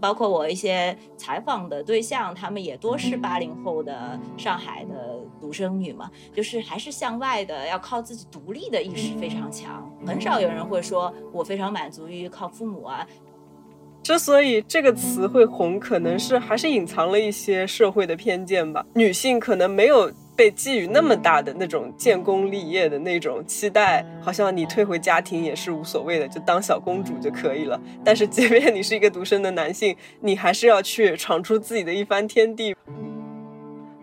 包括我一些采访的对象，他们也多是八零后的上海的独生女嘛，就是还是向外的，要靠自己独立的意识非常强，很少有人会说我非常满足于靠父母啊。之所以这个词会红，可能是还是隐藏了一些社会的偏见吧。女性可能没有被寄予那么大的那种建功立业的那种期待，好像你退回家庭也是无所谓的，就当小公主就可以了。但是即便你是一个独生的男性，你还是要去闯出自己的一番天地。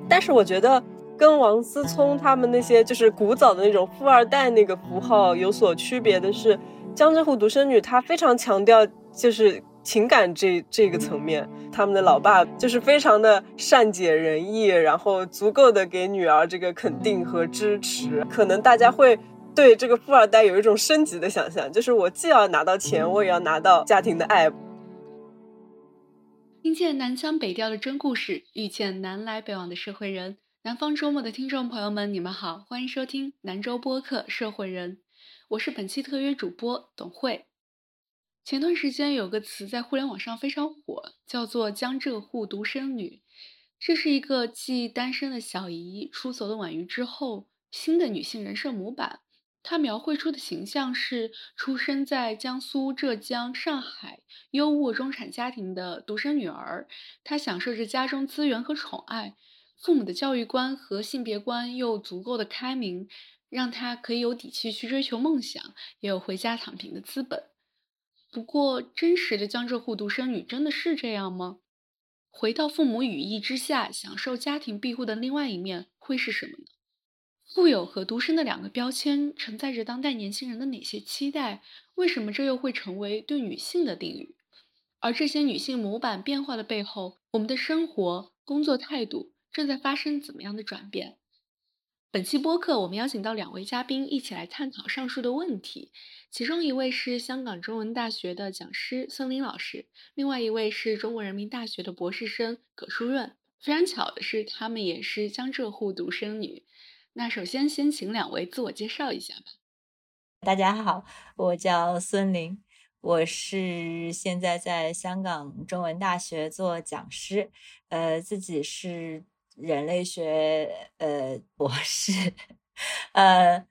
但是我觉得跟王思聪他们那些就是古早的那种富二代那个符号有所区别的是，江浙沪独生女她非常强调就是。情感这这个层面，他们的老爸就是非常的善解人意，然后足够的给女儿这个肯定和支持。可能大家会对这个富二代有一种升级的想象，就是我既要拿到钱，我也要拿到家庭的爱。听见南腔北调的真故事，遇见南来北往的社会人。南方周末的听众朋友们，你们好，欢迎收听南州播客《社会人》，我是本期特约主播董慧。前段时间有个词在互联网上非常火，叫做“江浙沪独生女”。这是一个继单身的小姨、出走的婉瑜之后新的女性人设模板。她描绘出的形象是出生在江苏、浙江、上海优渥中产家庭的独生女儿。她享受着家中资源和宠爱，父母的教育观和性别观又足够的开明，让她可以有底气去追求梦想，也有回家躺平的资本。不过，真实的江浙沪独生女真的是这样吗？回到父母羽翼之下，享受家庭庇护的另外一面会是什么呢？富有和独生的两个标签承载着当代年轻人的哪些期待？为什么这又会成为对女性的定语？而这些女性模板变化的背后，我们的生活、工作态度正在发生怎么样的转变？本期播客，我们邀请到两位嘉宾一起来探讨上述的问题。其中一位是香港中文大学的讲师孙林老师，另外一位是中国人民大学的博士生葛淑润。非常巧的是，他们也是江浙沪独生女。那首先，先请两位自我介绍一下吧。大家好，我叫孙林，我是现在在香港中文大学做讲师，呃，自己是。人类学呃博士，呃，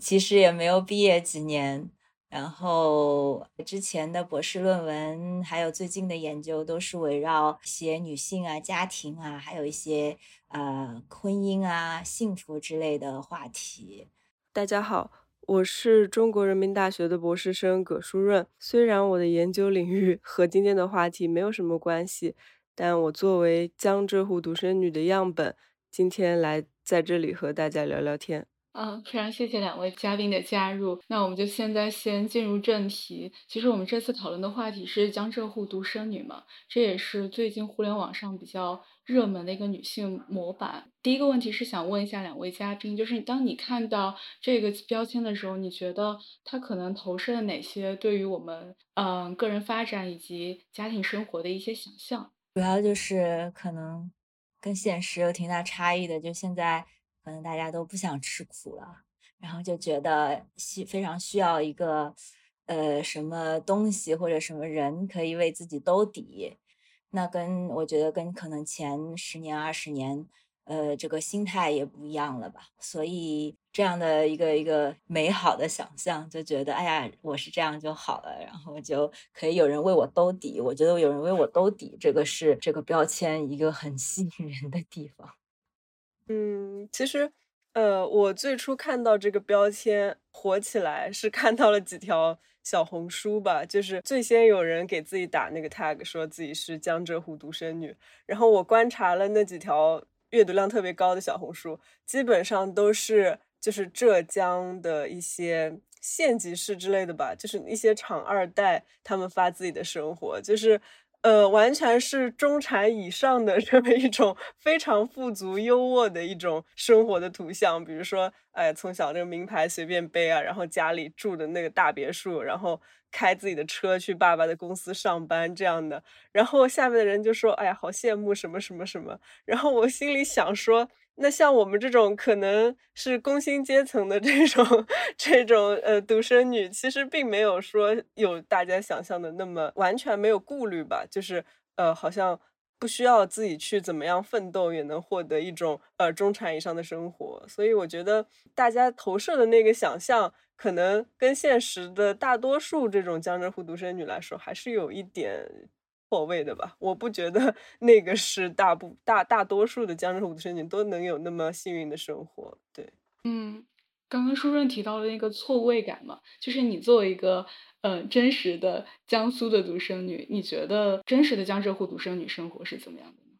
其实也没有毕业几年，然后之前的博士论文还有最近的研究都是围绕写女性啊、家庭啊，还有一些呃婚姻啊、幸福之类的话题。大家好，我是中国人民大学的博士生葛淑润，虽然我的研究领域和今天的话题没有什么关系。但我作为江浙沪独生女的样本，今天来在这里和大家聊聊天。嗯，非常谢谢两位嘉宾的加入。那我们就现在先进入正题。其实我们这次讨论的话题是江浙沪独生女嘛，这也是最近互联网上比较热门的一个女性模板。第一个问题是想问一下两位嘉宾，就是当你看到这个标签的时候，你觉得它可能投射了哪些对于我们嗯个人发展以及家庭生活的一些想象？主要就是可能跟现实有挺大差异的，就现在可能大家都不想吃苦了，然后就觉得需非常需要一个呃什么东西或者什么人可以为自己兜底，那跟我觉得跟可能前十年二十年。呃，这个心态也不一样了吧？所以这样的一个一个美好的想象，就觉得哎呀，我是这样就好了，然后就可以有人为我兜底。我觉得有人为我兜底，这个是这个标签一个很吸引人的地方。嗯，其实，呃，我最初看到这个标签火起来，是看到了几条小红书吧，就是最先有人给自己打那个 tag，说自己是江浙沪独生女，然后我观察了那几条。阅读量特别高的小红书，基本上都是就是浙江的一些县级市之类的吧，就是一些厂二代他们发自己的生活，就是呃完全是中产以上的这么一种非常富足优渥的一种生活的图像，比如说哎从小那个名牌随便背啊，然后家里住的那个大别墅，然后。开自己的车去爸爸的公司上班这样的，然后下面的人就说：“哎呀，好羡慕什么什么什么。”然后我心里想说：“那像我们这种可能是工薪阶层的这种 这种呃独生女，其实并没有说有大家想象的那么完全没有顾虑吧，就是呃好像不需要自己去怎么样奋斗也能获得一种呃中产以上的生活，所以我觉得大家投射的那个想象，可能跟现实的大多数这种江浙沪独生女来说，还是有一点。错位的吧，我不觉得 那个是大部大大多数的江浙沪独生女都能有那么幸运的生活。对，嗯，刚刚舒润提到的那个错位感嘛，就是你作为一个呃真实的江苏的独生女，你觉得真实的江浙沪独生女生活是怎么样的呢？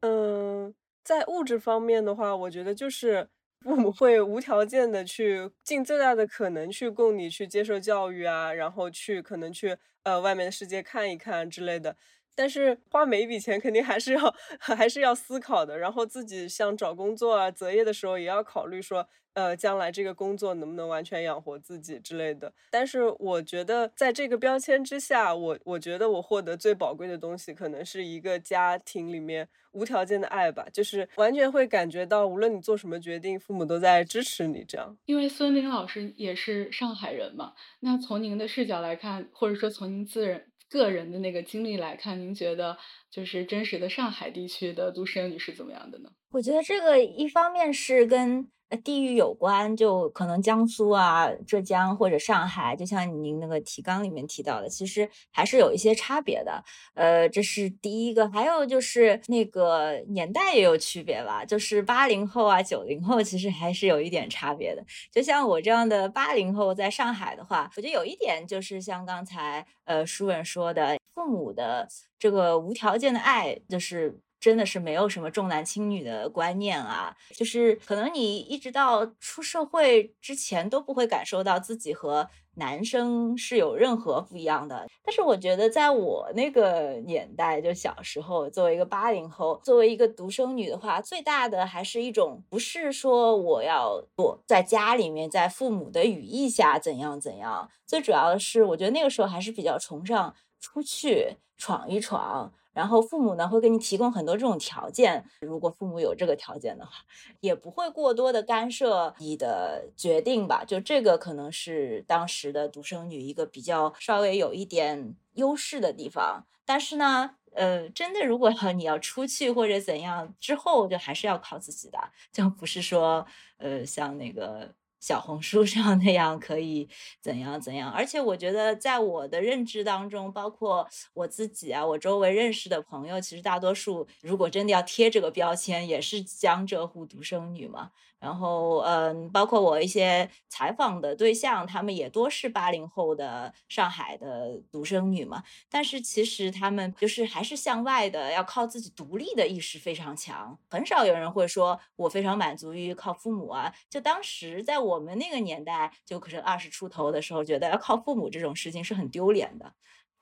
嗯，在物质方面的话，我觉得就是。父母会无条件的去尽最大的可能去供你去接受教育啊，然后去可能去呃外面的世界看一看之类的。但是花每一笔钱肯定还是要 还是要思考的，然后自己像找工作啊、择业的时候也要考虑说。呃，将来这个工作能不能完全养活自己之类的？但是我觉得，在这个标签之下，我我觉得我获得最宝贵的东西，可能是一个家庭里面无条件的爱吧，就是完全会感觉到，无论你做什么决定，父母都在支持你。这样，因为孙林老师也是上海人嘛，那从您的视角来看，或者说从您自人个人的那个经历来看，您觉得就是真实的上海地区的独生女是怎么样的呢？我觉得这个一方面是跟。地域有关，就可能江苏啊、浙江或者上海，就像您那个提纲里面提到的，其实还是有一些差别的。呃，这是第一个，还有就是那个年代也有区别吧，就是八零后啊、九零后，其实还是有一点差别的。就像我这样的八零后，在上海的话，我觉得有一点就是像刚才呃舒文说的，父母的这个无条件的爱，就是。真的是没有什么重男轻女的观念啊，就是可能你一直到出社会之前都不会感受到自己和男生是有任何不一样的。但是我觉得在我那个年代，就小时候，作为一个八零后，作为一个独生女的话，最大的还是一种不是说我要躲在家里面，在父母的羽翼下怎样怎样，最主要的是我觉得那个时候还是比较崇尚出去闯一闯。然后父母呢会给你提供很多这种条件，如果父母有这个条件的话，也不会过多的干涉你的决定吧。就这个可能是当时的独生女一个比较稍微有一点优势的地方。但是呢，呃，真的如果你要出去或者怎样之后，就还是要靠自己的，就不是说，呃，像那个。小红书 上那样可以怎样怎样？而且我觉得，在我的认知当中，包括我自己啊，我周围认识的朋友，其实大多数如果真的要贴这个标签，也是江浙沪独生女嘛。然后，嗯，包括我一些采访的对象，他们也多是八零后的上海的独生女嘛。但是其实他们就是还是向外的，要靠自己独立的意识非常强。很少有人会说我非常满足于靠父母啊。就当时在我们那个年代，就可是二十出头的时候，觉得要靠父母这种事情是很丢脸的。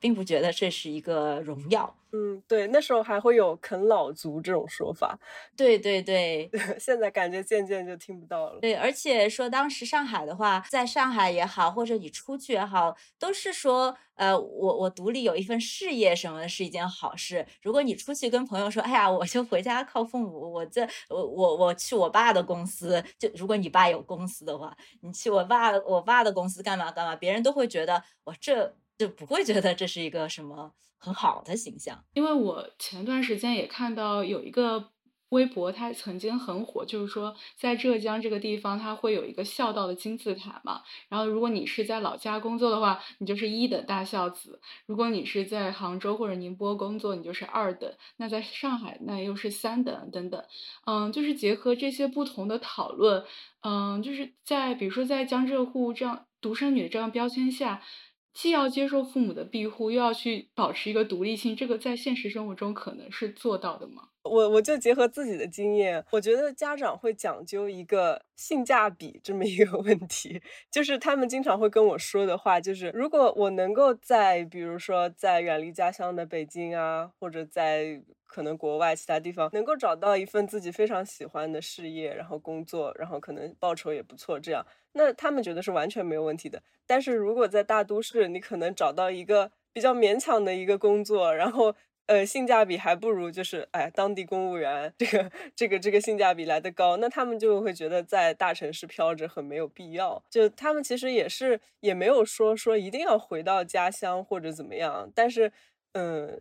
并不觉得这是一个荣耀。嗯，对，那时候还会有啃老族这种说法。对对对，现在感觉渐渐就听不到了。对，而且说当时上海的话，在上海也好，或者你出去也好，都是说，呃，我我独立有一份事业什么的是一件好事。如果你出去跟朋友说，哎呀，我就回家靠父母，我这我我我去我爸的公司，就如果你爸有公司的话，你去我爸我爸的公司干嘛干嘛，别人都会觉得我这。就不会觉得这是一个什么很好的形象，因为我前段时间也看到有一个微博，它曾经很火，就是说在浙江这个地方，它会有一个孝道的金字塔嘛。然后如果你是在老家工作的话，你就是一等大孝子；如果你是在杭州或者宁波工作，你就是二等；那在上海那又是三等等等。嗯，就是结合这些不同的讨论，嗯，就是在比如说在江浙沪这样独生女这样标签下。既要接受父母的庇护，又要去保持一个独立性，这个在现实生活中可能是做到的吗？我我就结合自己的经验，我觉得家长会讲究一个性价比这么一个 问题，就是他们经常会跟我说的话，就是如果我能够在，比如说在远离家乡的北京啊，或者在可能国外其他地方，能够找到一份自己非常喜欢的事业，然后工作，然后可能报酬也不错，这样，那他们觉得是完全没有问题的。但是如果在大都市，你可能找到一个比较勉强的一个工作，然后。呃，性价比还不如就是哎，当地公务员这个这个这个性价比来的高，那他们就会觉得在大城市飘着很没有必要。就他们其实也是也没有说说一定要回到家乡或者怎么样，但是嗯，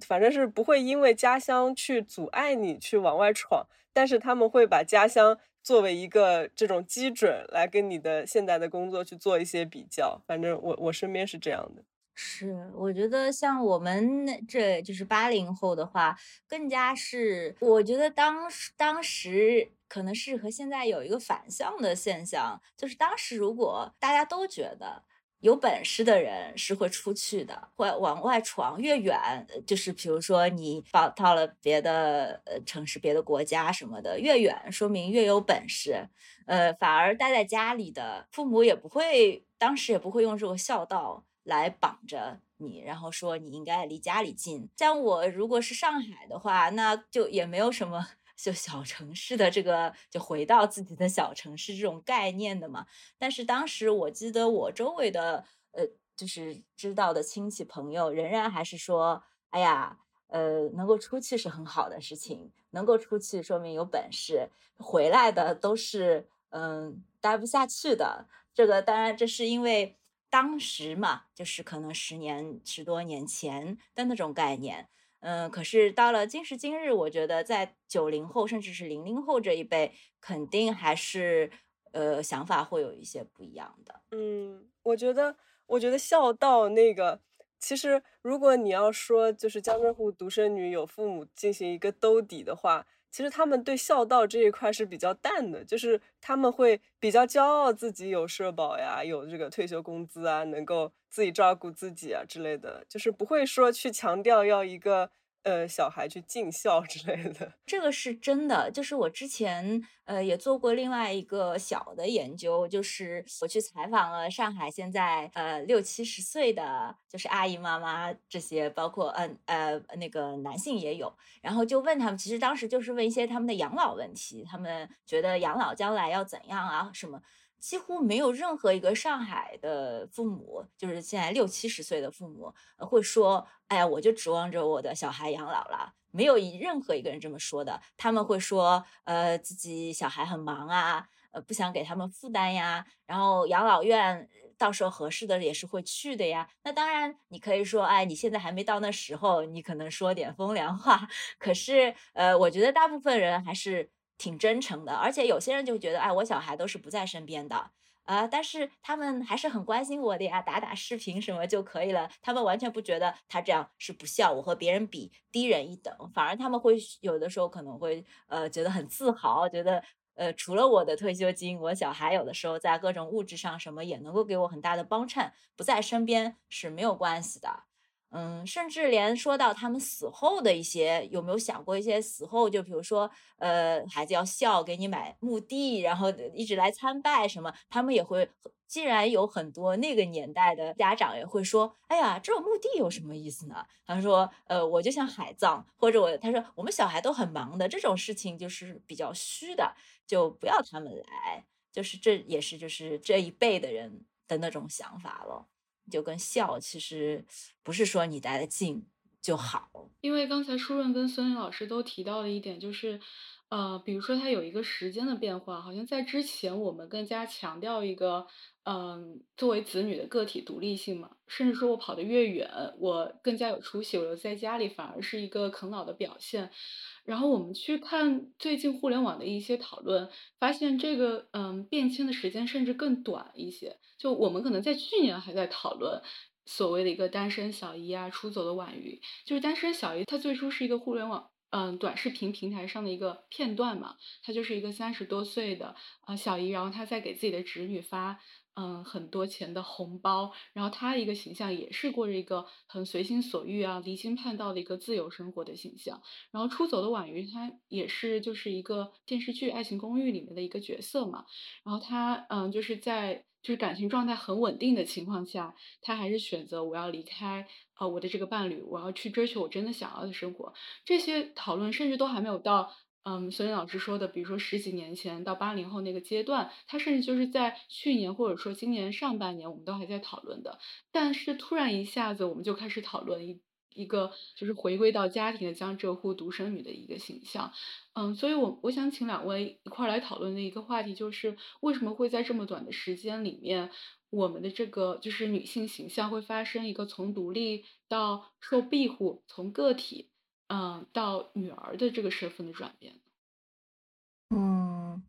反正是不会因为家乡去阻碍你去往外闯，但是他们会把家乡作为一个这种基准来跟你的现在的工作去做一些比较。反正我我身边是这样的。是，我觉得像我们这就是八零后的话，更加是我觉得当当时可能是和现在有一个反向的现象，就是当时如果大家都觉得有本事的人是会出去的，会往外闯，越远就是比如说你到到了别的呃城市、别的国家什么的，越远说明越有本事，呃，反而待在家里的父母也不会，当时也不会用这个孝道。来绑着你，然后说你应该离家里近。像我如果是上海的话，那就也没有什么就小城市的这个，就回到自己的小城市这种概念的嘛。但是当时我记得我周围的呃，就是知道的亲戚朋友，仍然还是说，哎呀，呃，能够出去是很好的事情，能够出去说明有本事，回来的都是嗯待不下去的。这个当然这是因为。当时嘛，就是可能十年十多年前的那种概念，嗯，可是到了今时今日，我觉得在九零后甚至是零零后这一辈，肯定还是呃想法会有一些不一样的。嗯，我觉得，我觉得孝道那个，其实如果你要说就是江浙沪独生女有父母进行一个兜底的话。其实他们对孝道这一块是比较淡的，就是他们会比较骄傲自己有社保呀，有这个退休工资啊，能够自己照顾自己啊之类的，就是不会说去强调要一个。呃，小孩去尽孝之类的，这个是真的。就是我之前呃也做过另外一个小的研究，就是我去采访了上海现在呃六七十岁的就是阿姨妈妈这些，包括嗯呃那个男性也有，然后就问他们，其实当时就是问一些他们的养老问题，他们觉得养老将来要怎样啊什么。几乎没有任何一个上海的父母，就是现在六七十岁的父母，会说：“哎呀，我就指望着我的小孩养老了。”没有一任何一个人这么说的。他们会说：“呃，自己小孩很忙啊，呃，不想给他们负担呀。然后养老院到时候合适的也是会去的呀。那当然，你可以说，哎，你现在还没到那时候，你可能说点风凉话。可是，呃，我觉得大部分人还是。挺真诚的，而且有些人就觉得，哎，我小孩都是不在身边的啊，但是他们还是很关心我的呀，打打视频什么就可以了。他们完全不觉得他这样是不孝，我和别人比低人一等，反而他们会有的时候可能会呃觉得很自豪，觉得呃除了我的退休金，我小孩有的时候在各种物质上什么也能够给我很大的帮衬，不在身边是没有关系的。嗯，甚至连说到他们死后的一些，有没有想过一些死后，就比如说，呃，孩子要孝，给你买墓地，然后一直来参拜什么，他们也会，既然有很多那个年代的家长也会说，哎呀，这种墓地有什么意思呢？他说，呃，我就像海葬，或者我，他说我们小孩都很忙的，这种事情就是比较虚的，就不要他们来，就是这也是就是这一辈的人的那种想法了。就跟笑其实不是说你待得近就好，因为刚才舒润跟孙林老师都提到了一点，就是，呃，比如说它有一个时间的变化，好像在之前我们更加强调一个，嗯，作为子女的个体独立性嘛，甚至说我跑得越远，我更加有出息，我留在家里反而是一个啃老的表现。然后我们去看最近互联网的一些讨论，发现这个嗯变迁的时间甚至更短一些。就我们可能在去年还在讨论所谓的一个单身小姨啊，出走的婉瑜，就是单身小姨，她最初是一个互联网嗯短视频平台上的一个片段嘛，她就是一个三十多岁的啊小姨，然后她在给自己的侄女发。嗯，很多钱的红包，然后他一个形象也是过着一个很随心所欲啊、离经叛道的一个自由生活的形象。然后出走的婉瑜，她也是就是一个电视剧《爱情公寓》里面的一个角色嘛。然后她嗯，就是在就是感情状态很稳定的情况下，她还是选择我要离开呃我的这个伴侣，我要去追求我真的想要的生活。这些讨论甚至都还没有到。嗯，孙林老师说的，比如说十几年前到八零后那个阶段，他甚至就是在去年或者说今年上半年，我们都还在讨论的。但是突然一下子，我们就开始讨论一一个就是回归到家庭的江浙沪独生女的一个形象。嗯，所以我我想请两位一块来讨论的一个话题就是为什么会在这么短的时间里面，我们的这个就是女性形象会发生一个从独立到受庇护，从个体嗯到女儿的这个身份的转变。嗯，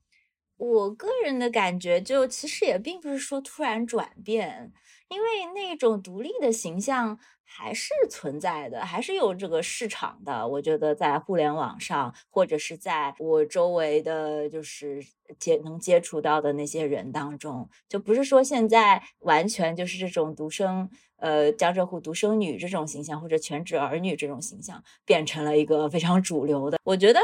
我个人的感觉就其实也并不是说突然转变，因为那种独立的形象还是存在的，还是有这个市场的。我觉得在互联网上，或者是在我周围的，就是接能接触到的那些人当中，就不是说现在完全就是这种独生，呃，江浙沪独生女这种形象，或者全职儿女这种形象变成了一个非常主流的。我觉得。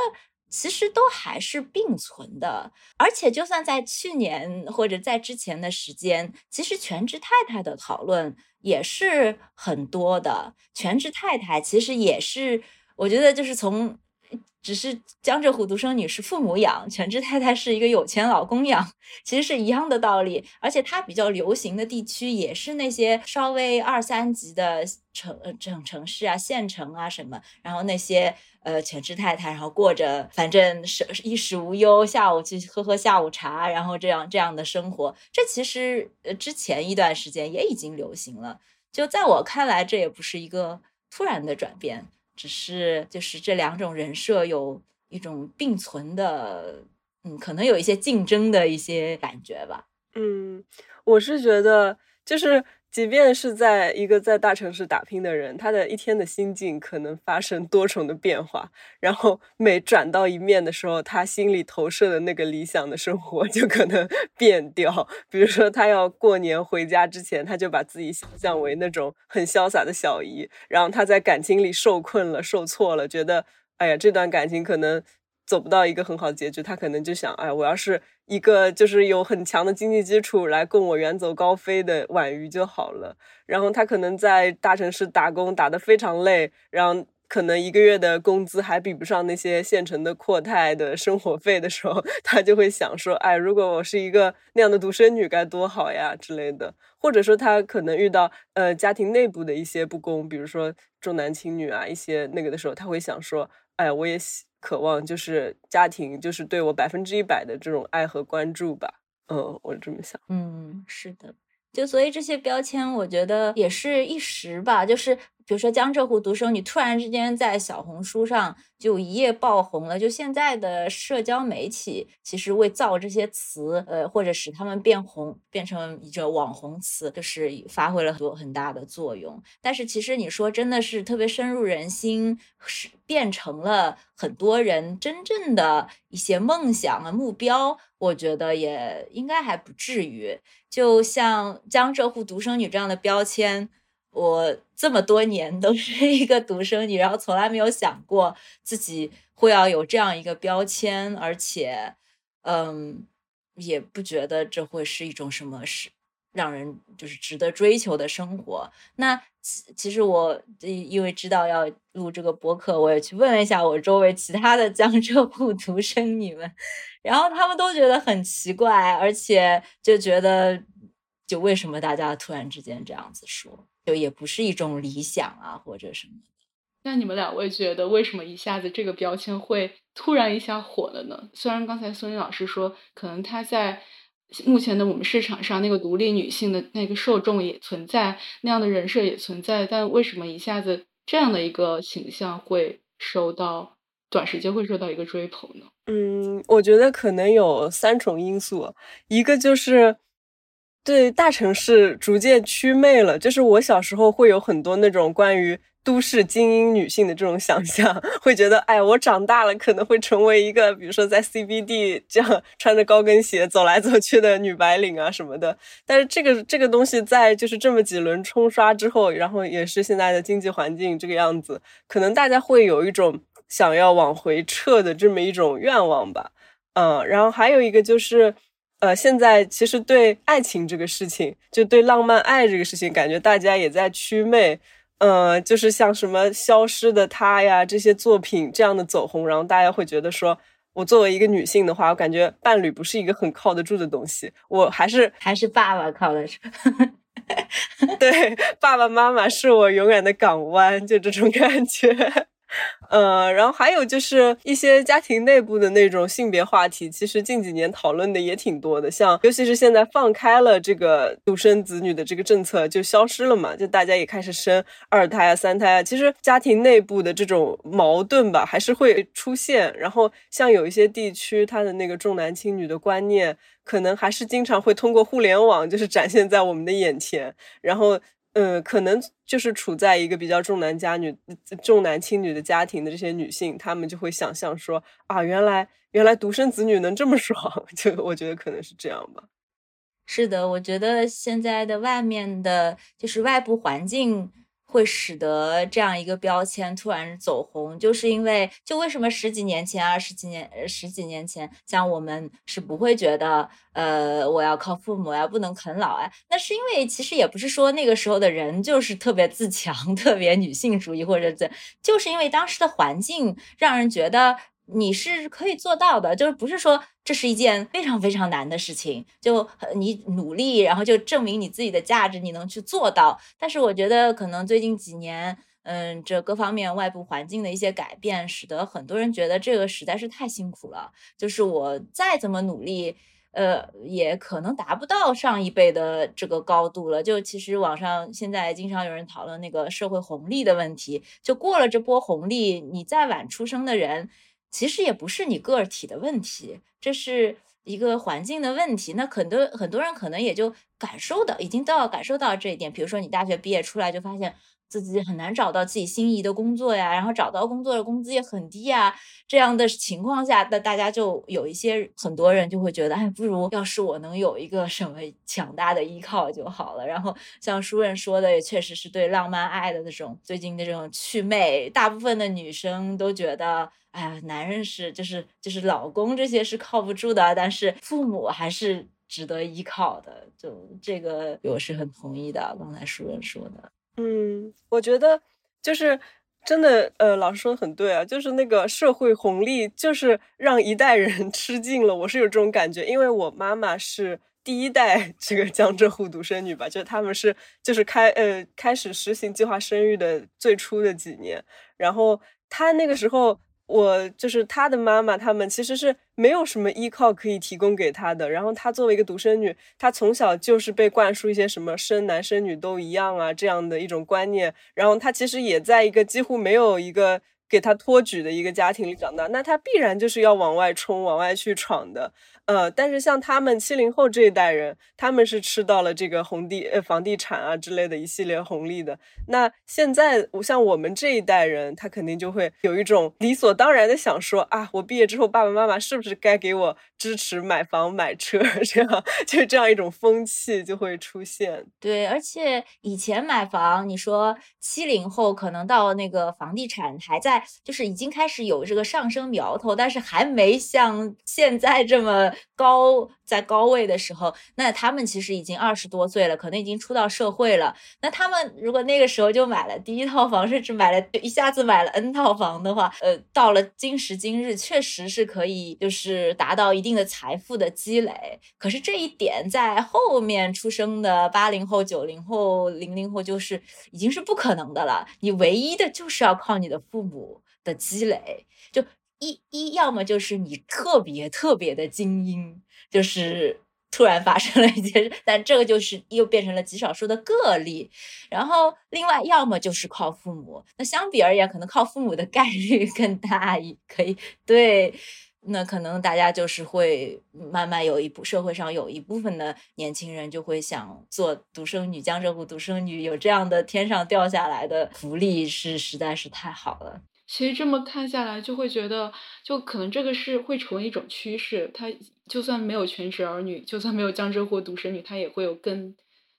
其实都还是并存的，而且就算在去年或者在之前的时间，其实全职太太的讨论也是很多的。全职太太其实也是，我觉得就是从。只是江浙沪独生女是父母养，全职太太是一个有钱老公养，其实是一样的道理。而且它比较流行的地区也是那些稍微二三级的城城城市啊、县城啊什么。然后那些呃全职太太，然后过着反正是衣食无忧，下午去喝喝下午茶，然后这样这样的生活。这其实呃之前一段时间也已经流行了。就在我看来，这也不是一个突然的转变。只是就是这两种人设有一种并存的，嗯，可能有一些竞争的一些感觉吧。嗯，我是觉得，就是即便是在一个在大城市打拼的人，他的一天的心境可能发生多重的变化，然后每转到一面的时候，他心里投射的那个理想的生活就可能 变掉。比如说，他要过年回家之前，他就把自己想象为那种很潇洒的小姨，然后他在感情里受困了、受挫了，觉得哎呀，这段感情可能。走不到一个很好的结局，他可能就想，哎，我要是一个就是有很强的经济基础来供我远走高飞的婉瑜就好了。然后他可能在大城市打工打得非常累，然后可能一个月的工资还比不上那些县城的阔太的生活费的时候，他就会想说，哎，如果我是一个那样的独生女该多好呀之类的。或者说他可能遇到呃家庭内部的一些不公，比如说重男轻女啊一些那个的时候，他会想说，哎，我也喜。渴望就是家庭，就是对我百分之一百的这种爱和关注吧。嗯，我这么想。嗯，是的。就所以这些标签，我觉得也是一时吧。就是比如说江浙沪独生女，突然之间在小红书上就一夜爆红了。就现在的社交媒体，其实为造这些词，呃，或者使他们变红，变成一个网红词，就是发挥了很多很大的作用。但是其实你说真的是特别深入人心，是变成了很多人真正的一些梦想啊目标，我觉得也应该还不至于。就像江浙沪独生女这样的标签，我这么多年都是一个独生女，然后从来没有想过自己会要有这样一个标签，而且，嗯，也不觉得这会是一种什么是让人就是值得追求的生活。那其其实我因为知道要录这个播客，我也去问了一下我周围其他的江浙沪独生女们。然后他们都觉得很奇怪，而且就觉得，就为什么大家突然之间这样子说，就也不是一种理想啊，或者什么的。那你们两位觉得，为什么一下子这个标签会突然一下火了呢？虽然刚才孙俪老师说，可能他在目前的我们市场上，那个独立女性的那个受众也存在，那样的人设也存在，但为什么一下子这样的一个形象会受到？短时间会受到一个追捧呢？嗯，我觉得可能有三重因素，一个就是对大城市逐渐祛魅了。就是我小时候会有很多那种关于都市精英女性的这种想象，会觉得，哎，我长大了可能会成为一个，比如说在 CBD 这样穿着高跟鞋走来走去的女白领啊什么的。但是这个这个东西在就是这么几轮冲刷之后，然后也是现在的经济环境这个样子，可能大家会有一种。想要往回撤的这么一种愿望吧，嗯，然后还有一个就是，呃，现在其实对爱情这个事情，就对浪漫爱这个事情，感觉大家也在祛魅，呃，就是像什么消失的她呀这些作品这样的走红，然后大家会觉得说，我作为一个女性的话，我感觉伴侣不是一个很靠得住的东西，我还是还是爸爸靠得住。对，爸爸妈妈是我永远的港湾，就这种感觉。呃，然后还有就是一些家庭内部的那种性别话题，其实近几年讨论的也挺多的。像尤其是现在放开了这个独生子女的这个政策就消失了嘛，就大家也开始生二胎啊、三胎啊。其实家庭内部的这种矛盾吧，还是会出现。然后像有一些地区，它的那个重男轻女的观念，可能还是经常会通过互联网就是展现在我们的眼前。然后。嗯，可能就是处在一个比较重男家女、重男轻女的家庭的这些女性，她们就会想象说啊，原来原来独生子女能这么爽，就我觉得可能是这样吧。是的，我觉得现在的外面的，就是外部环境。会使得这样一个标签突然走红，就是因为就为什么十几年前、二十几年、十几年前，像我们是不会觉得，呃，我要靠父母呀，不能啃老啊？那是因为其实也不是说那个时候的人就是特别自强、特别女性主义，或者怎，就是因为当时的环境让人觉得。你是可以做到的，就是不是说这是一件非常非常难的事情，就你努力，然后就证明你自己的价值，你能去做到。但是我觉得可能最近几年，嗯，这各方面外部环境的一些改变，使得很多人觉得这个实在是太辛苦了。就是我再怎么努力，呃，也可能达不到上一辈的这个高度了。就其实网上现在经常有人讨论那个社会红利的问题，就过了这波红利，你再晚出生的人。其实也不是你个体的问题，这是一个环境的问题。那很多很多人可能也就感受到，已经到感受到这一点。比如说，你大学毕业出来就发现。自己很难找到自己心仪的工作呀，然后找到工作的工资也很低呀，这样的情况下，那大家就有一些很多人就会觉得，哎，不如要是我能有一个什么强大的依靠就好了。然后像书人说的，也确实是对浪漫爱的那种最近的这种祛魅，大部分的女生都觉得，哎呀，男人是就是就是老公这些是靠不住的，但是父母还是值得依靠的。就这个我是很同意的，刚才书人说的。嗯，我觉得就是真的，呃，老师说的很对啊，就是那个社会红利，就是让一代人 吃尽了。我是有这种感觉，因为我妈妈是第一代 这个江浙沪独生女吧，就他们是就是开呃开始实行计划生育的最初的几年，然后她那个时候。我就是他的妈妈，他们其实是没有什么依靠可以提供给他的。然后他作为一个独生女，他从小就是被灌输一些什么生男生女都一样啊这样的一种观念。然后他其实也在一个几乎没有一个给他托举的一个家庭里长大，那他必然就是要往外冲、往外去闯的。呃，但是像他们七零后这一代人，他们是吃到了这个红地呃房地产啊之类的一系列红利的。那现在我像我们这一代人，他肯定就会有一种理所当然的想说啊，我毕业之后爸爸妈妈是不是该给我支持买房买车？这样就这样一种风气就会出现。对，而且以前买房，你说七零后可能到那个房地产还在，就是已经开始有这个上升苗头，但是还没像现在这么。高在高位的时候，那他们其实已经二十多岁了，可能已经出到社会了。那他们如果那个时候就买了第一套房，甚至买了一下子买了 N 套房的话，呃，到了今时今日，确实是可以就是达到一定的财富的积累。可是这一点在后面出生的八零后、九零后、零零后，就是已经是不可能的了。你唯一的就是要靠你的父母的积累，就。一一要么就是你特别特别的精英，就是突然发生了一件事，但这个就是又变成了极少数的个例。然后另外要么就是靠父母，那相比而言，可能靠父母的概率更大一可以对，那可能大家就是会慢慢有一部社会上有一部分的年轻人就会想做独生女，江浙沪独生女有这样的天上掉下来的福利是实在是太好了。其实这么看下来，就会觉得，就可能这个是会成为一种趋势。他就算没有全职儿女，就算没有江浙沪独生女，他也会有更，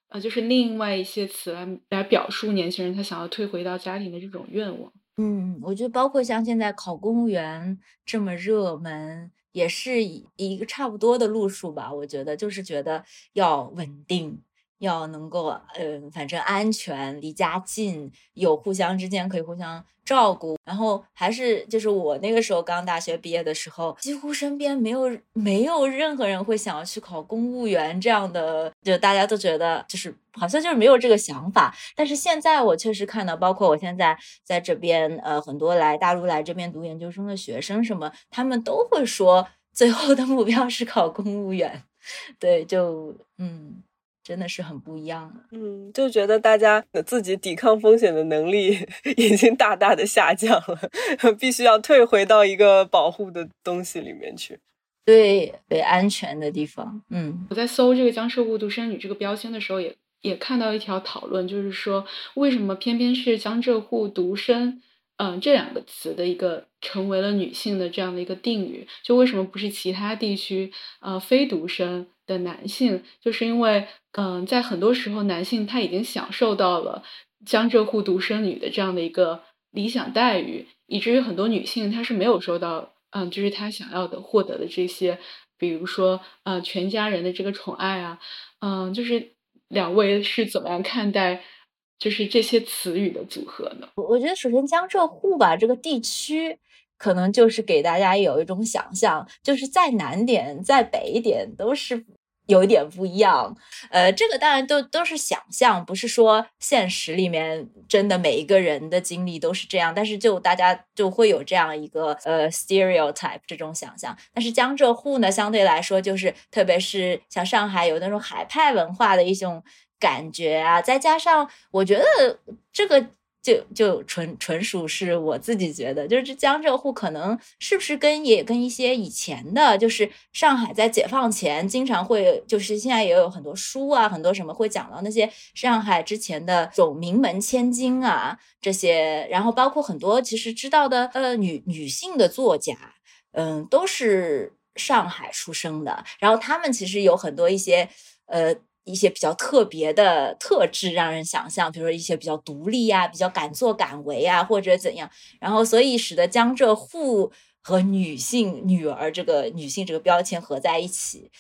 呃，就是另外一些词来来表述年轻人他想要退回到家庭的这种愿望。嗯，我觉得包括像现在考公务员这么热门，也是一个差不多的路数吧。我觉得就是觉得要稳定。要能够，嗯，反正安全，离家近，有互相之间可以互相照顾。然后还是就是我那个时候刚大学毕业的时候，几乎身边没有没有任何人会想要去考公务员这样的，就大家都觉得就是好像就是没有这个想法。但是现在我确实看到，包括我现在在这边，呃，很多来大陆来这边读研究生的学生什么，他们都会说最后的目标是考公务员。对，就嗯。真的是很不一样了，嗯，就觉得大家的自己抵抗风险的能力 已经大大的下降了，必须要退回到一个保护的东西里面去，对，对，安全的地方。嗯，我在搜这个江浙沪独生女这个标签的时候，也也看到一条讨论，就是说为什么偏偏是江浙沪独生，嗯，这两个词的一个成为了女性的这样的一个定语，就为什么不是其他地区，呃，非独生？的男性，就是因为，嗯，在很多时候，男性他已经享受到了江浙沪独生女的这样的一个理想待遇，以至于很多女性她是没有收到，嗯，就是她想要的获得的这些，比如说，呃，全家人的这个宠爱啊，嗯，就是两位是怎么样看待，就是这些词语的组合呢？我我觉得，首先江浙沪吧，这个地区。可能就是给大家有一种想象，就是再南点、再北一点都是有一点不一样。呃，这个当然都都是想象，不是说现实里面真的每一个人的经历都是这样。但是就大家就会有这样一个呃 stereotype 这种想象。但是江浙沪呢，相对来说就是，特别是像上海有那种海派文化的一种感觉啊，再加上我觉得这个。就就纯纯属是我自己觉得，就是这江浙沪可能是不是跟也跟一些以前的，就是上海在解放前经常会，就是现在也有很多书啊，很多什么会讲到那些上海之前的这种名门千金啊这些，然后包括很多其实知道的呃女女性的作家，嗯，都是上海出生的，然后他们其实有很多一些呃。一些比较特别的特质，让人想象，比如说一些比较独立呀，比较敢作敢为啊，或者怎样，然后所以使得江浙沪和女性女儿这个女性这个标签合在一起。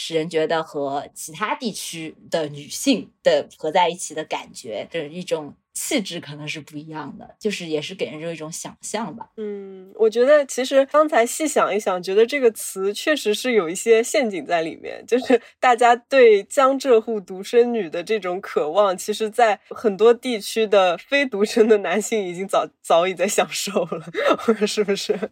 使人觉得和其他地区的女性的合在一起的感觉的一种气质可能是不一样的，就是也是给人这一种想象吧。嗯，我觉得其实刚才细想一想，觉得这个词确实是有一些陷阱在里面，就是 大家对江浙沪独生女的这种渴望，其实在很多地区的非独生的男性已经早早已在享受了，是不是？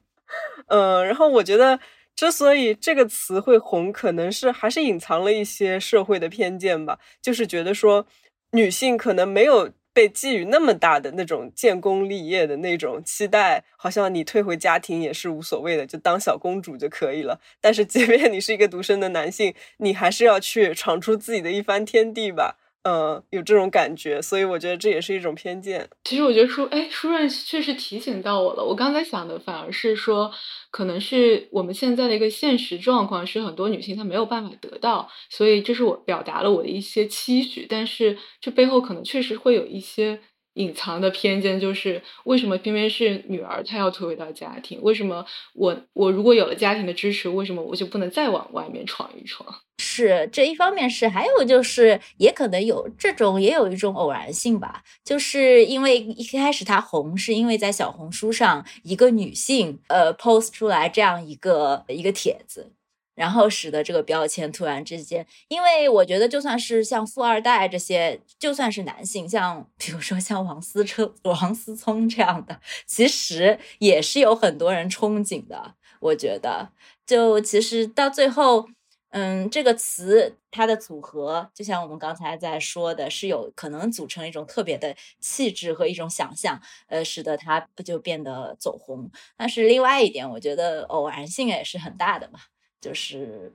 嗯，然后我觉得。之所以这个词会红，可能是还是隐藏了一些社会的偏见吧，就是觉得说女性可能没有被寄予那么大的那种建功立业的那种期待，好像你退回家庭也是无所谓的，就当小公主就可以了。但是即便你是一个独生的男性，你还是要去闯出自己的一番天地吧。嗯，有这种感觉，所以我觉得这也是一种偏见。其实我觉得舒，哎，书润确实提醒到我了。我刚才想的反而是说，可能是我们现在的一个现实状况是很多女性她没有办法得到，所以这是我表达了我的一些期许。但是这背后可能确实会有一些。隐藏的偏见就是为什么偏偏是女儿她要退回到家庭？为什么我我如果有了家庭的支持，为什么我就不能再往外面闯一闯？是这一方面是，还有就是也可能有这种也有一种偶然性吧，就是因为一开始它红是因为在小红书上一个女性呃 post 出来这样一个一个帖子。然后使得这个标签突然之间，因为我觉得就算是像富二代这些，就算是男性，像比如说像王思聪、王思聪这样的，其实也是有很多人憧憬的。我觉得，就其实到最后，嗯，这个词它的组合，就像我们刚才在说的，是有可能组成一种特别的气质和一种想象，呃，使得它不就变得走红。但是另外一点，我觉得偶然性也是很大的嘛。就是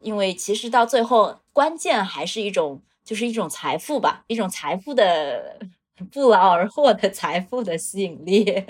因为其实到最后，关键还是一种，就是一种财富吧，一种财富的 不劳而获的财富的吸引力，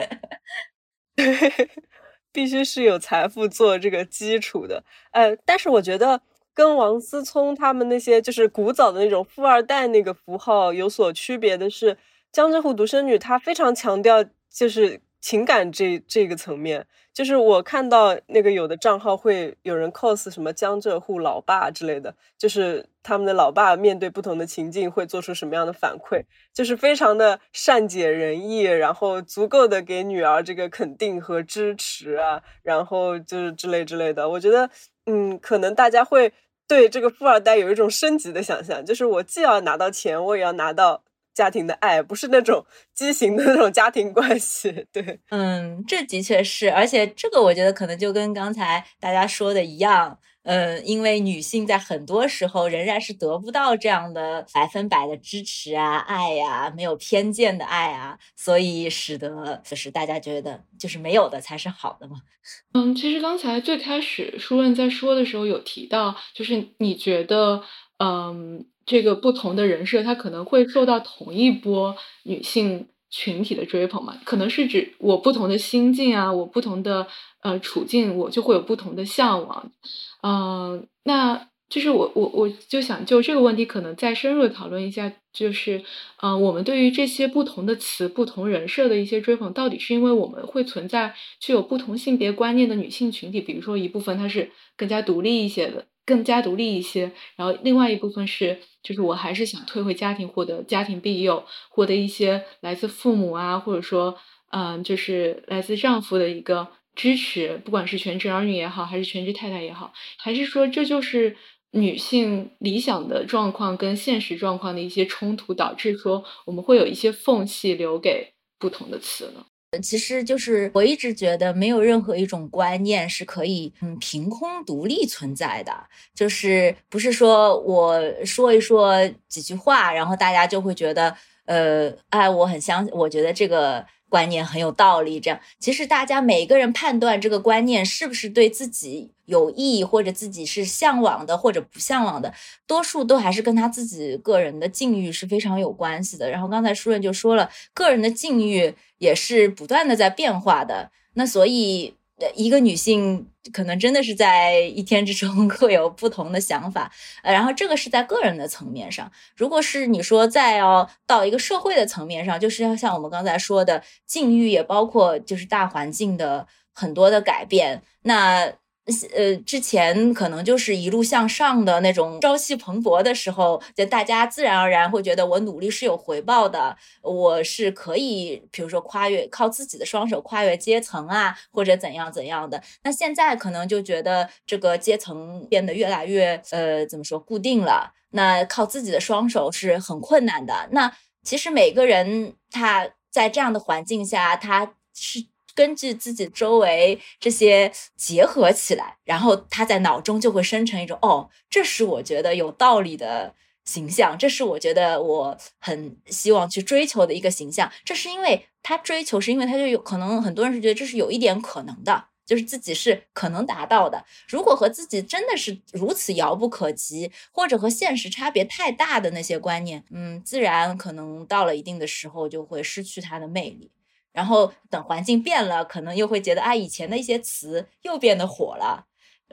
必须是有财富做这个基础的。呃，但是我觉得跟王思聪他们那些就是古早的那种富二代那个符号有所区别的是，江浙沪独生女她非常强调就是。情感这这个层面。就是我看到那个有的账号会有人 cos 什么江浙沪老爸之类的，就是他们的老爸面对不同的情境会做出什么样的反馈，就是非常的善解人意，然后足够的给女儿这个肯定和支持啊，然后就是之类之类的。我觉得，嗯，可能大家会对这个富二代有一种升级的想象，就是我既要拿到钱，我也要拿到。家庭的爱不是那种畸形的那种家庭关系，对，嗯，这的确是，而且这个我觉得可能就跟刚才大家说的一样，嗯，因为女性在很多时候仍然是得不到这样的百分百的支持啊、爱呀、没有偏见的爱啊，所以使得就是大家觉得就是没有的才是好的嘛。嗯，其实刚才最开始舒润在说的时候有提到，就是你觉得，嗯。这个不同的人设，他可能会受到同一波女性群体的追捧嘛？可能是指我不同的心境啊，我不同的呃处境，我就会有不同的向往。嗯，那就是我我我就想就这个问题，可能再深入的讨论一下，就是嗯，我们对于这些不同的词、不同人设的一些追捧，到底是因为我们会存在具有不同性别观念的女性群体，比如说一部分她是更加独立一些的。更加独立一些，然后另外一部分是，就是我还是想退回家庭，获得家庭庇佑，获得一些来自父母啊，或者说，嗯，就是来自丈夫的一个支持，不管是全职儿女也好，还是全职太太也好，还是说这就是女性理想的状况跟现实状况的一些冲突，导致说我们会有一些缝隙留给不同的词呢？其实就是我一直觉得没有任何一种观念是可以嗯凭空独立存在的，就是不是说我说一说几句话，然后大家就会觉得呃哎我很相我觉得这个观念很有道理。这样其实大家每个人判断这个观念是不是对自己有意义，或者自己是向往的或者不向往的，多数都还是跟他自己个人的境遇是非常有关系的。然后刚才书润就说了，个人的境遇。也是不断的在变化的，那所以一个女性可能真的是在一天之中 会有不同的想法，呃，然后这个是在个人的层面上。如果是你说再要到一个社会的层面上，就是要像我们刚才说的境遇，也包括就是大环境的很多的改变，那。呃，之前可能就是一路向上的那种朝气蓬勃的时候，就大家自然而然会觉得我努力是有回报的，我是可以，比如说跨越靠自己的双手跨越阶层啊，或者怎样怎样的。那现在可能就觉得这个阶层变得越来越呃，怎么说固定了？那靠自己的双手是很困难的。那其实每个人他在这样的环境下，他是。根据自己周围这些结合起来，然后他在脑中就会生成一种哦，这是我觉得有道理的形象，这是我觉得我很希望去追求的一个形象。这是因为他追求，是因为他就有可能很多人是觉得这是有一点可能的，就是自己是可能达到的。如果和自己真的是如此遥不可及，或者和现实差别太大的那些观念，嗯，自然可能到了一定的时候就会失去它的魅力。然后等环境变了，可能又会觉得啊，以前的一些词又变得火了。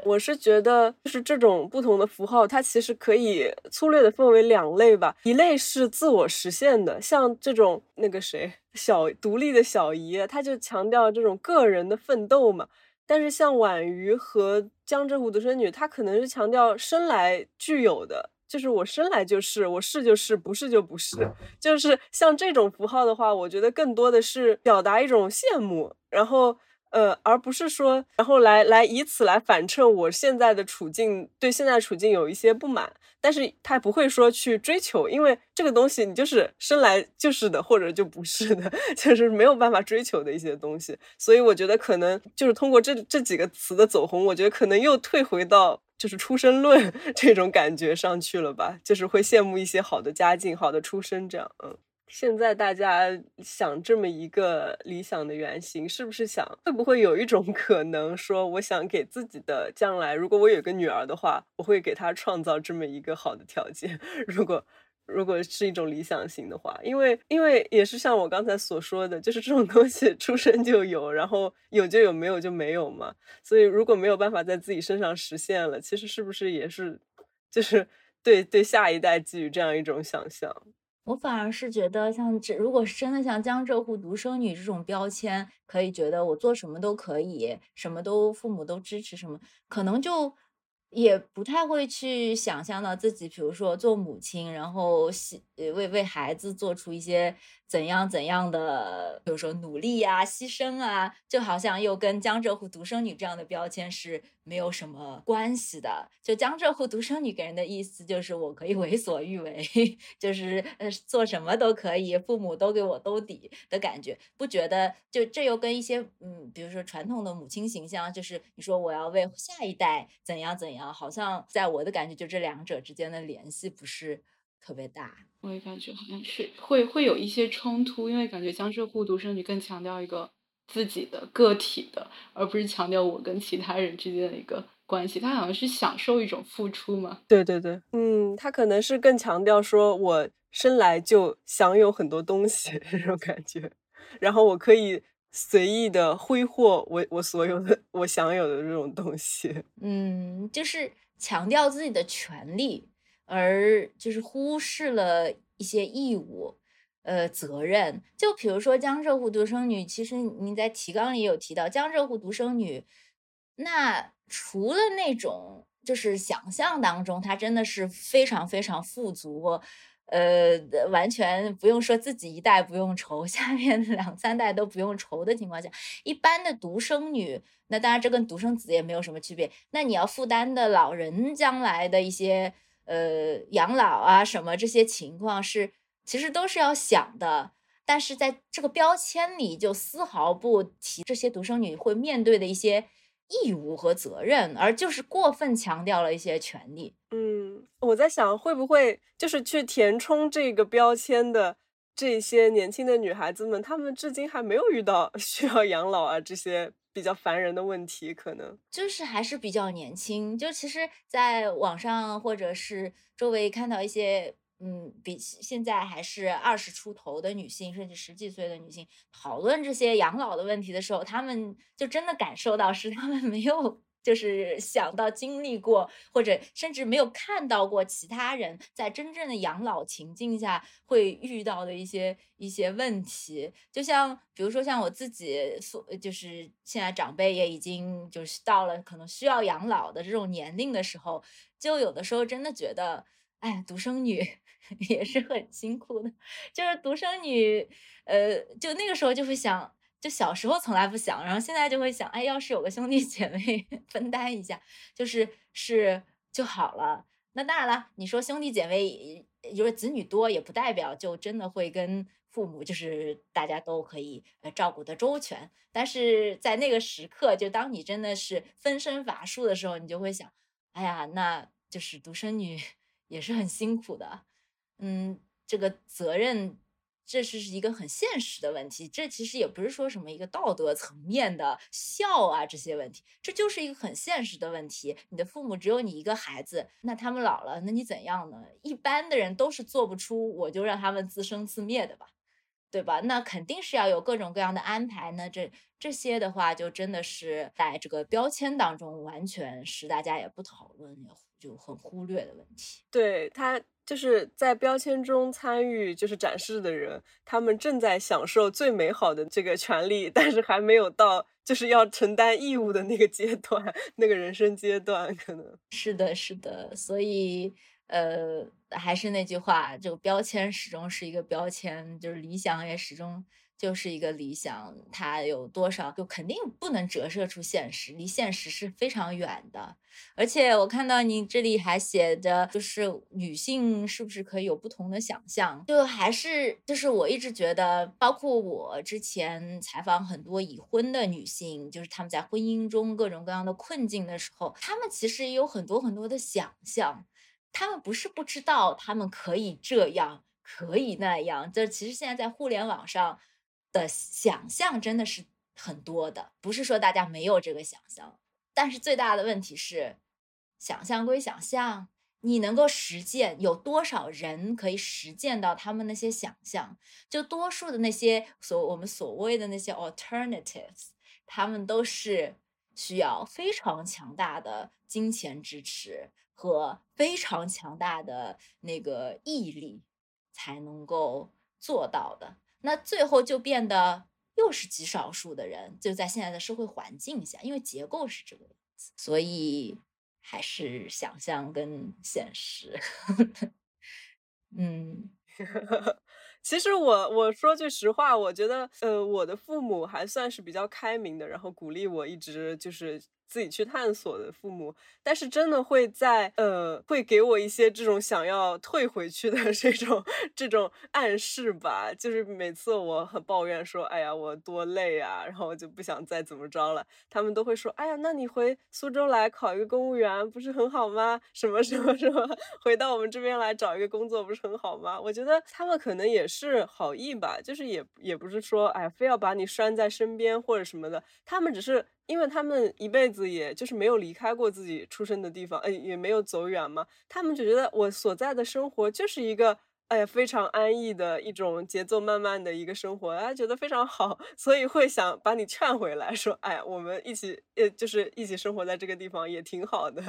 我是觉得，就是这种不同的符号，它其实可以粗略的分为两类吧。一类是自我实现的，像这种那个谁小独立的小姨，他就强调这种个人的奋斗嘛。但是像婉瑜和江浙沪独生女，她可能是强调生来具有的。就是我生来就是，我是就是，不是就不是。就是像这种符号的话，我觉得更多的是表达一种羡慕，然后呃，而不是说，然后来来以此来反衬我现在的处境，对现在处境有一些不满。但是他不会说去追求，因为这个东西你就是生来就是的，或者就不是的，就是没有办法追求的一些东西。所以我觉得可能就是通过这这几个词的走红，我觉得可能又退回到。就是出身论 这种感觉上去了吧，就是会羡慕一些好的家境、好的出身这样。嗯，现在大家想这么一个理想的原型，是不是想会不会有一种可能说，我想给自己的将来，如果我有个女儿的话，我会给她创造这么一个好的条件。如果如果是一种理想型的话，因为因为也是像我刚才所说的，就是这种东西 出生就有，然后有就有，没有就没有嘛。所以如果没有办法在自己身上实现了，其实是不是也是就是对对下一代寄予这样一种想象？我反而是觉得，像这如果是真的像江浙沪独生女这种标签，可以觉得我做什么都可以，什么都父母都支持，什么可能就。也不太会去想象到自己，比如说做母亲，然后为为孩子做出一些怎样怎样的，比如说努力呀、牺牲啊，就好像又跟江浙沪独生女这样的标签是没有什么关系的。就江浙沪独生女给人的意思就是我可以为所欲为，就是呃做什么都可以，父母都给我兜底的感觉，不觉得？就这又跟一些嗯，比如说传统的母亲形象，就是你说我要为下一代怎样怎样。好像在我的感觉，就这两者之间的联系不是特别大。我也感觉好像是会会有一些冲突，因为感觉江浙沪独生女更强调一个自己的个体的，而不是强调我跟其他人之间的一个关系。他好像是享受一种付出嘛。对对对，嗯，他可能是更强调说我生来就享有很多东西 这种感觉，然后我可以。随意的挥霍我我所有的我享有的这种东西，嗯，就是强调自己的权利，而就是忽视了一些义务，呃，责任。就比如说江浙沪独生女，其实您在提纲里有提到江浙沪独生女，那除了那种就是想象当中，她真的是非常非常富足。呃，完全不用说自己一代不用愁，下面两三代都不用愁的情况下，一般的独生女，那当然这跟独生子也没有什么区别。那你要负担的老人将来的一些呃养老啊什么这些情况是，其实都是要想的，但是在这个标签里就丝毫不提这些独生女会面对的一些。义务和责任，而就是过分强调了一些权利。嗯，我在想，会不会就是去填充这个标签的这些年轻的女孩子们，她们至今还没有遇到 需要养老啊这些比较烦人的问题，可能就是还是比较年轻。就其实，在网上或者是周围看到一些。嗯，比现在还是二十出头的女性，甚至十几岁的女性讨论这些养老的问题的时候，她们就真的感受到是她们没有就是想到经历过，或者甚至没有看到过其他人在真正的养老情境下会遇到的一些一些问题。就像比如说像我自己，就是现在长辈也已经就是到了可能需要养老的这种年龄的时候，就有的时候真的觉得，哎，独生女。也是很辛苦的，就是独生女，呃，就那个时候就会想，就小时候从来不想，然后现在就会想，哎，要是有个兄弟 姐妹分担一下，就是是就好了。那当然了，你说兄弟姐妹，就是子女多，也不代表就真的会跟父母就是大家都可以呃照顾的周全。但是在那个时刻，就当你真的是分身乏术的时候，你就会想，哎呀，那就是独生女也是很辛苦的。嗯，这个责任，这是一个很现实的问题。这其实也不是说什么一个道德层面的孝啊这些问题，这就是一个很现实的问题。你的父母只有你一个孩子，那他们老了，那你怎样呢？一般的人都是做不出，我就让他们自生自灭的吧，对吧？那肯定是要有各种各样的安排。那这这些的话，就真的是在这个标签当中，完全是大家也不讨论，也就很忽略的问题。对他。就是在标签中参与，就是展示的人，他们正在享受最美好的这个权利，但是还没有到就是要承担义务的那个阶段，那个人生阶段，可能是的，是的。所以，呃，还是那句话，这个标签始终是一个标签，就是理想也始终。就是一个理想，它有多少就肯定不能折射出现实，离现实是非常远的。而且我看到你这里还写着，就是女性是不是可以有不同的想象？就还是就是我一直觉得，包括我之前采访很多已婚的女性，就是她们在婚姻中各种各样的困境的时候，她们其实也有很多很多的想象，她们不是不知道，她们可以这样，可以那样。就其实现在在互联网上。的想象真的是很多的，不是说大家没有这个想象，但是最大的问题是，想象归想象，你能够实践有多少人可以实践到他们那些想象？就多数的那些所我们所谓的那些 alternatives，他们都是需要非常强大的金钱支持和非常强大的那个毅力。才能够做到的。那最后就变得又是极少数的人，就在现在的社会环境下，因为结构是这个样子，所以还是想象跟现实。嗯，其实我我说句实话，我觉得呃，我的父母还算是比较开明的，然后鼓励我一直就是。自己去探索的父母，但是真的会在呃，会给我一些这种想要退回去的 这种这种暗示吧。就是每次我很抱怨说，哎呀，我多累啊，然后我就不想再怎么着了，他们都会说，哎呀，那你回苏州来考一个公务员不是很好吗？什么什么什么，回到我们这边来找一个工作不是很好吗？我觉得他们可能也是好意吧，就是也也不是说，哎，非要把你拴在身边或者什么的，他们只是。因为他们一辈子也就是没有离开过自己出生的地方，哎，也没有走远嘛，他们就觉得我所在的生活就是一个。哎呀，非常安逸的一种节奏，慢慢的一个生活，他觉得非常好，所以会想把你劝回来，说，哎呀，我们一起，呃，就是一起生活在这个地方也挺好的，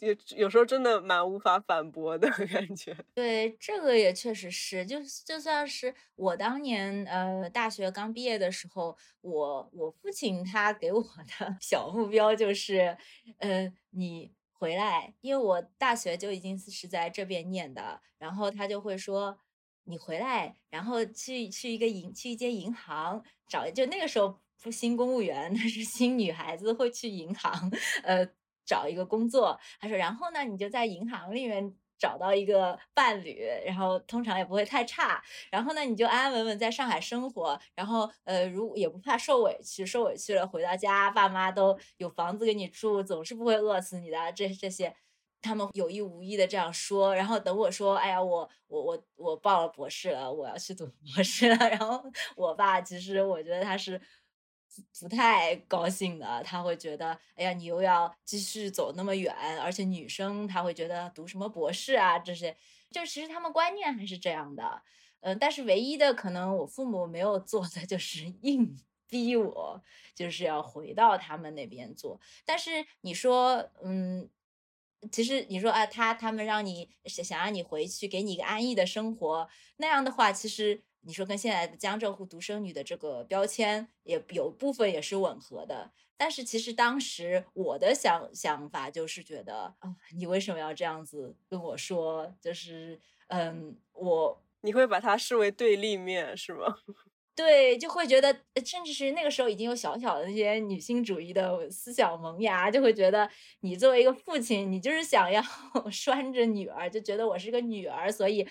有有时候真的蛮无法反驳的 感觉。对，这个也确实是，就就算是我当年，呃，大学刚毕业的时候，我我父亲他给我的 小目标就是，呃，你。回来，因为我大学就已经是在这边念的，然后他就会说你回来，然后去去一个银去一间银行找，就那个时候不新公务员，那是新女孩子会去银行，呃，找一个工作。他说，然后呢，你就在银行里面。找到一个伴侣，然后通常也不会太差，然后呢，你就安安稳稳在上海生活，然后呃，如也不怕受委屈，受委屈了回到家，爸妈都有房子给你住，总是不会饿死你的。这这些，他们有意无意的这样说，然后等我说，哎呀，我我我我报了博士了，我要去读 博士了，然后我爸其实我觉得他是。不太高兴的，他会觉得，哎呀，你又要继续走那么远，而且女生，他会觉得读什么博士啊，这些，就其实他们观念还是这样的，嗯，但是唯一的可能我父母没有做的就是硬逼我，就是要回到他们那边做。但是你说，嗯，其实你说啊，他他们让你想让你回去，给你一个安逸的生活，那样的话，其实。你说跟现在的江浙沪独生女的这个标签也有部分也是吻合的，但是其实当时我的想想法就是觉得啊，你为什么要这样子跟我说？就是嗯，我你会把它视为对立面是吗？对，就会觉得，甚至是那个时候已经有小小的那些女性主义的思想萌芽，就会觉得你作为一个父亲，你就是想要 拴着女儿，就觉得我是个女儿，所以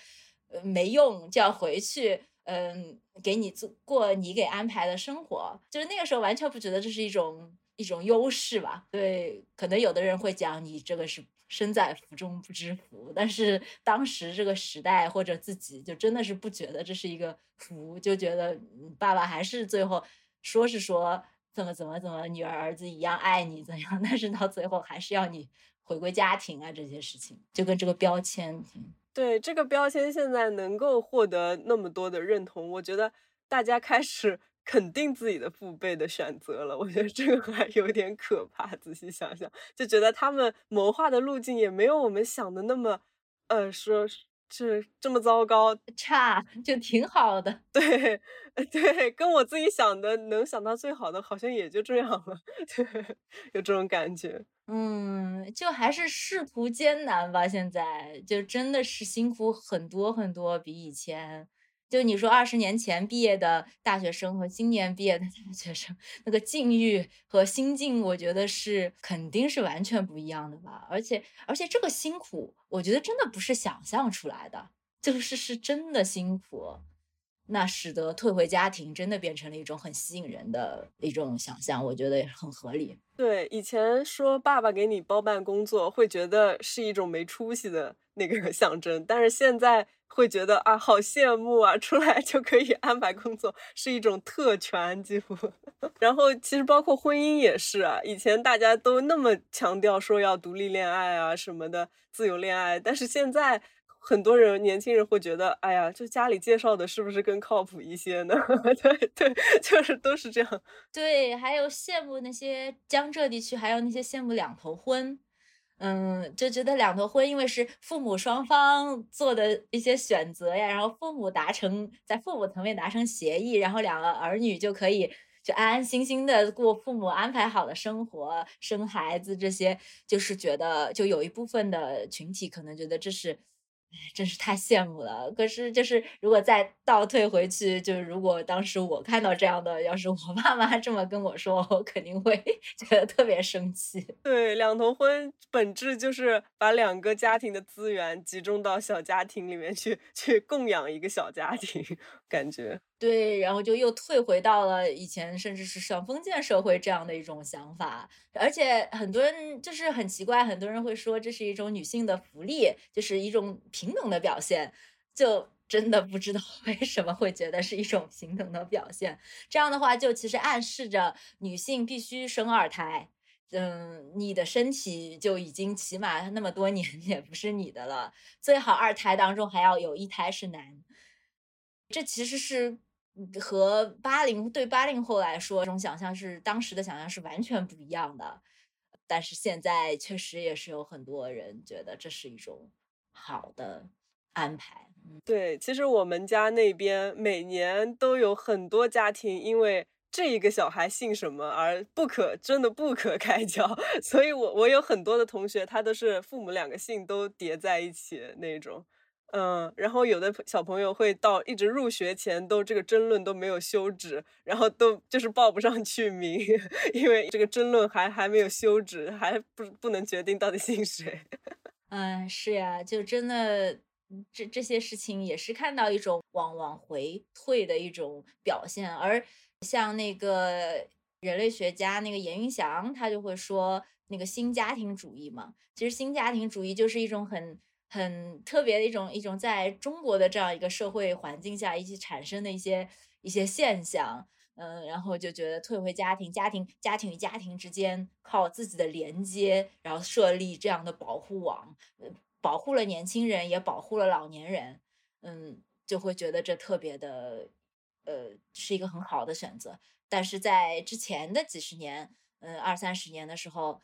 呃没用就要回去。嗯，给你做过你给安排的生活，就是那个时候完全不觉得这是一种一种优势吧？对，可能有的人会讲你这个是身在福中不知福，但是当时这个时代或者自己就真的是不觉得这是一个福，就觉得爸爸还是最后说是说怎么怎么怎么女儿儿子一样爱你怎样，但是到最后还是要你回归家庭啊这些事情，就跟这个标签。对这个标签现在能够获得那么多的认同，我觉得大家开始 肯定自己的父辈的选择了。我觉得这个还有点可怕。仔细想想，就觉得他们谋划的路径也没有我们想的那么，呃，说是这么糟糕，差就挺好的。对，对，跟我自己想的能想到最好的，好像也就这样了。对，有这种感觉。嗯，就还是仕途艰难吧。现在就真的是辛苦很多很多，比以前。就你说二十年前毕业的大学生和今年毕业的大学生，那个境遇和心境，我觉得是肯定是完全不一样的吧。而且而且这个辛苦，我觉得真的不是想象出来的，就是是真的辛苦。那使得退回家庭真的变成了一种很吸引人的一种想象，我觉得也很合理。对，以前说爸爸给你包办工作，会觉得是一种没出息的那个象征，但是现在会觉得啊，好羡慕啊，出来就可以安排工作，是一种特权几乎。然后其实包括婚姻也是啊，以前大家都那么强调说要独立恋爱啊什么的，自由恋爱，但是现在。很多人年轻人会觉得，哎呀，就家里介绍的是不是更靠谱一些呢？对对，就是都是这样。对，还有羡慕那些江浙地区，还有那些羡慕两头婚。嗯，就觉得两头婚，因为是父母双方做的一些选择呀，然后父母达成在父母层面达成协议，然后两个儿女就可以就安安心心的过父母安排好的生活，生孩子这些，就是觉得就有一部分的群体可能觉得这是。真是太羡慕了。可是，就是如果再倒退回去，就是如果当时我看到这样的，要是我爸妈这么跟我说，我肯定会 觉得特别生气。对，两头婚本质就是把两个家庭的资源集中到小家庭里面去，去供养一个小家庭，感觉。对，然后就又退回到了以前，甚至是像封建社会这样的一种想法，而且很多人就是很奇怪，很多人会说这是一种女性的福利，就是一种平等的表现，就真的不知道 为什么会觉得是一种平等的表现。这样的话，就其实暗示着女性必须生二胎，嗯，你的身体就已经起码那么多年也不是你的了，最好二胎当中还要有一胎是男，这其实是。和八零对八零后来说，这种想象是当时的想象是完全不一样的。但是现在确实也是有很多人觉得这是一种好的安排。对，其实我们家那边每年都有很多家庭因为这一个小孩姓什么而不可真的不可开交，所以我我有很多的同学，他都是父母两个姓都叠在一起那种。嗯，然后有的小朋友会到一直入学前都这个争论都没有休止，然后都就是报不上去名，因为这个争论还还没有休止，还不不能决定到底姓谁。嗯，是呀，就真的这这些事情也是看到一种往往回退的一种表现，而像那个人类学家那个严云祥，他就会说那个新家庭主义嘛，其实新家庭主义就是一种很。很特别的一种一种在中国的这样一个社会环境下一起产生的一些一些现象，嗯，然后就觉得退回家庭，家庭家庭与家庭之间靠自己的连接，然后设立这样的保护网，保护了年轻人，也保护了老年人，嗯，就会觉得这特别的，呃，是一个很好的选择。但是在之前的几十年，嗯，二三十年的时候。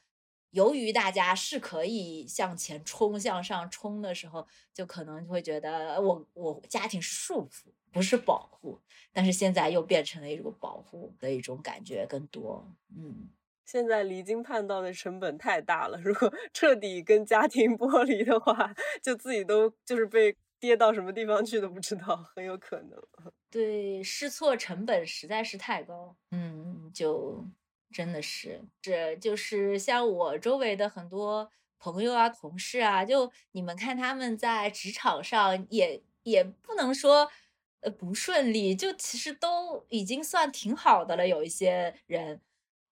由于大家是可以向前冲、向上冲的时候，就可能会觉得我我家庭束缚，不是保护。但是现在又变成了一种保护的一种感觉更多。嗯，现在离经叛道的成本太大了，如果 彻底跟家庭剥离的话，就自己都就是被跌到什么地方去都不知道，很有可能。对，试错成本实在是太高。嗯，就。真的是，这就是像我周围的很多朋友啊、同事啊，就你们看他们在职场上也也不能说呃不顺利，就其实都已经算挺好的了。有一些人，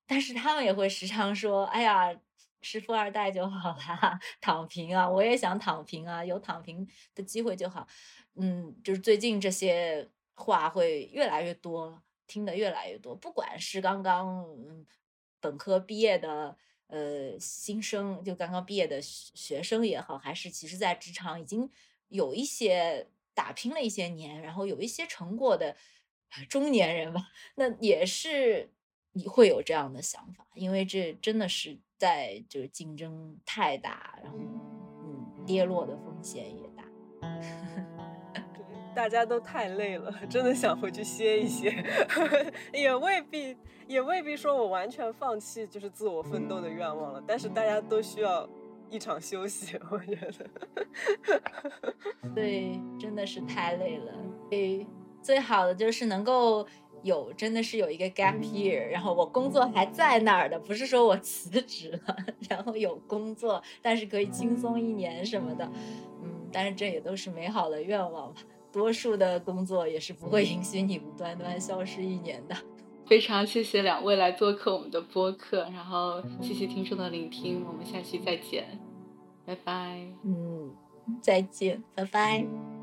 但是他们也会时常说：“哎呀，是富二代就好啦，躺平啊，我也想躺平啊，有躺平的机会就好。”嗯，就是最近这些话会越来越多。听的越来越多，不管是刚刚本科毕业的呃新生，就刚刚毕业的学生也好，还是其实在职场已经有一些打拼了一些年，然后有一些成果的中年人吧，那也是你会有这样的想法，因为这真的是在就是竞争太大，然后嗯跌落的风险也大。大家都太累了，真的想回去歇一歇，也未必，也未必说我完全放弃就是自我奋斗的愿望了。但是大家都需要一场休息，我觉得。对，真的是太累了。对，最好的就是能够有，真的是有一个 gap year，然后我工作还在那儿的，不是说我辞职了，然后有工作，但是可以轻松一年什么的。嗯，但是这也都是美好的愿望吧。多数的工作也是不会允许你无端端消失一年的。非常谢谢两位来做客我们的播客，然后谢谢听众的聆听，我们下期再见，拜拜。嗯，再见，拜拜。